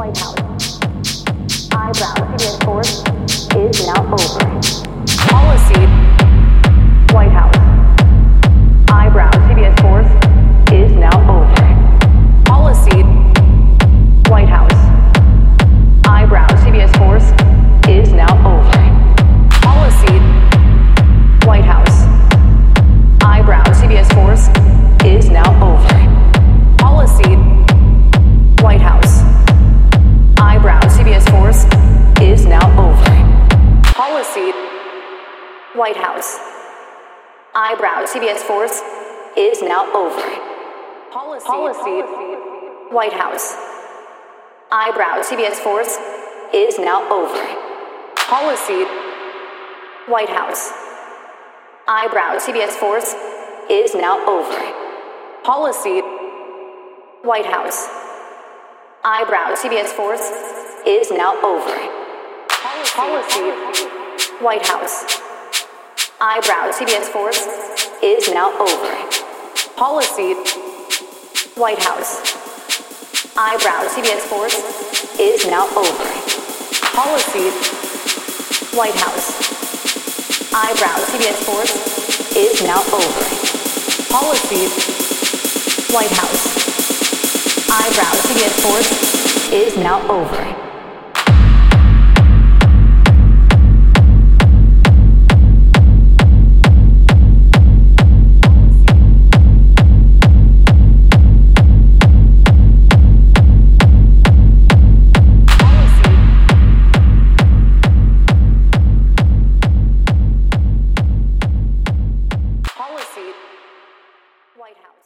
White House. Eyebrows, CBS Sports is now over. Policy. Policy. White House. Eyebrow CBS Sports is now over. Policy. White House. Eyebrow CBS Sports is now over. Policy. White House. Eyebrow CBS Sports is now over. Policy. White House. Eyebrow CBS Sports is now over. Policy. White House. Eyebrow CBS Sports is now over. Policy. White House. Eyebrow CBS Sports is now over. Policy. White House. Eyebrow CBS Sports is now over. White House.